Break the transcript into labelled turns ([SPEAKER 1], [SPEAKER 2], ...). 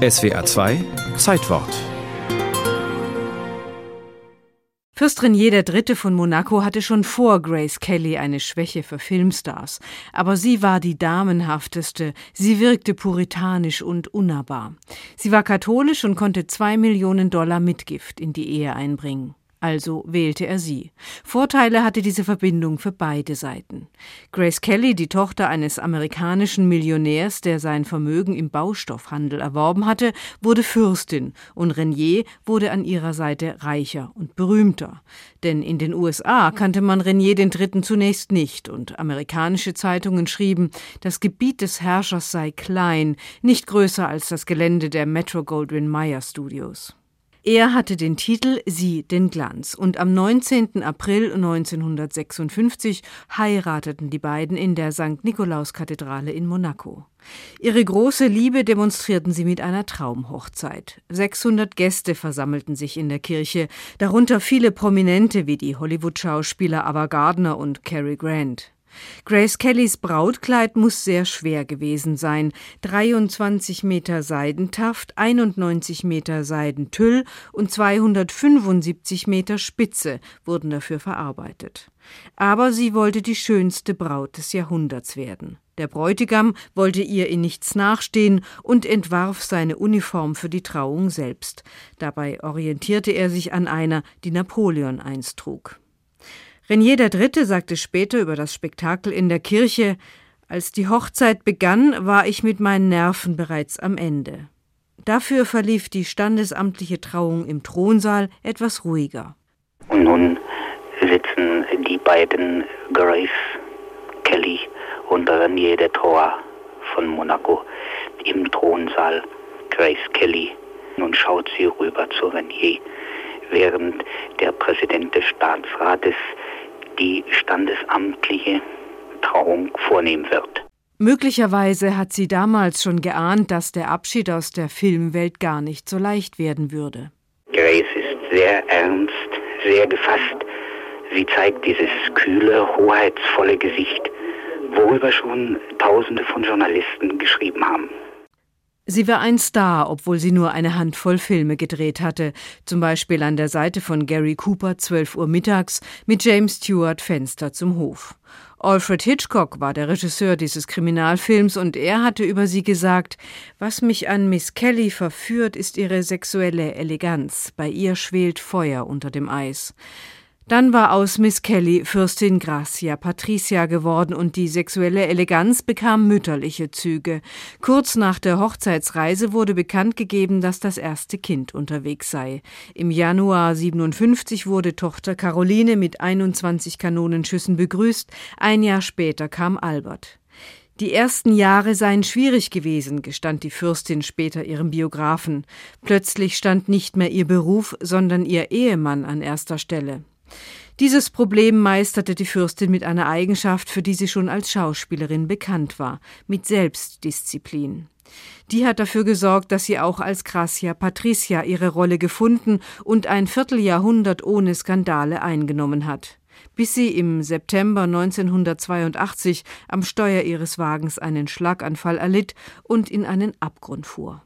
[SPEAKER 1] SWA 2 Zeitwort
[SPEAKER 2] Fürst Renier III. von Monaco hatte schon vor Grace Kelly eine Schwäche für Filmstars. Aber sie war die damenhafteste. Sie wirkte puritanisch und unnahbar. Sie war katholisch und konnte zwei Millionen Dollar Mitgift in die Ehe einbringen. Also wählte er sie. Vorteile hatte diese Verbindung für beide Seiten. Grace Kelly, die Tochter eines amerikanischen Millionärs, der sein Vermögen im Baustoffhandel erworben hatte, wurde Fürstin und Renier wurde an ihrer Seite reicher und berühmter. Denn in den USA kannte man Renier III. zunächst nicht und amerikanische Zeitungen schrieben, das Gebiet des Herrschers sei klein, nicht größer als das Gelände der Metro Goldwyn Mayer Studios. Er hatte den Titel Sie den Glanz und am 19. April 1956 heirateten die beiden in der St. Nikolauskathedrale in Monaco. Ihre große Liebe demonstrierten sie mit einer Traumhochzeit. 600 Gäste versammelten sich in der Kirche, darunter viele Prominente wie die Hollywood-Schauspieler Ava Gardner und Cary Grant. Grace Kellys Brautkleid muss sehr schwer gewesen sein. 23 Meter Seidentaft, 91 Meter Seidentüll und 275 Meter Spitze wurden dafür verarbeitet. Aber sie wollte die schönste Braut des Jahrhunderts werden. Der Bräutigam wollte ihr in nichts nachstehen und entwarf seine Uniform für die Trauung selbst. Dabei orientierte er sich an einer, die Napoleon einst trug. Renier III. sagte später über das Spektakel in der Kirche, als die Hochzeit begann, war ich mit meinen Nerven bereits am Ende. Dafür verlief die standesamtliche Trauung im Thronsaal etwas ruhiger.
[SPEAKER 3] Und nun sitzen die beiden Grace Kelly und Renier de Troyes von Monaco im Thronsaal. Grace Kelly. Nun schaut sie rüber zu Renier, während der Präsident des Staatsrates die standesamtliche Trauung vornehmen wird.
[SPEAKER 2] Möglicherweise hat sie damals schon geahnt, dass der Abschied aus der Filmwelt gar nicht so leicht werden würde.
[SPEAKER 3] Grace ist sehr ernst, sehr gefasst. Sie zeigt dieses kühle, hoheitsvolle Gesicht, worüber schon Tausende von Journalisten geschrieben haben.
[SPEAKER 2] Sie war ein Star, obwohl sie nur eine Handvoll Filme gedreht hatte, zum Beispiel an der Seite von Gary Cooper 12 Uhr mittags mit James Stewart Fenster zum Hof. Alfred Hitchcock war der Regisseur dieses Kriminalfilms und er hatte über sie gesagt, was mich an Miss Kelly verführt, ist ihre sexuelle Eleganz. Bei ihr schwelt Feuer unter dem Eis. Dann war aus Miss Kelly Fürstin Gracia Patricia geworden und die sexuelle Eleganz bekam mütterliche Züge. Kurz nach der Hochzeitsreise wurde bekannt gegeben, dass das erste Kind unterwegs sei. Im Januar 57 wurde Tochter Caroline mit 21 Kanonenschüssen begrüßt. Ein Jahr später kam Albert. Die ersten Jahre seien schwierig gewesen, gestand die Fürstin später ihrem Biografen. Plötzlich stand nicht mehr ihr Beruf, sondern ihr Ehemann an erster Stelle. Dieses Problem meisterte die Fürstin mit einer Eigenschaft, für die sie schon als Schauspielerin bekannt war, mit Selbstdisziplin. Die hat dafür gesorgt, dass sie auch als Gracia Patricia ihre Rolle gefunden und ein Vierteljahrhundert ohne Skandale eingenommen hat, bis sie im September 1982 am Steuer ihres Wagens einen Schlaganfall erlitt und in einen Abgrund fuhr.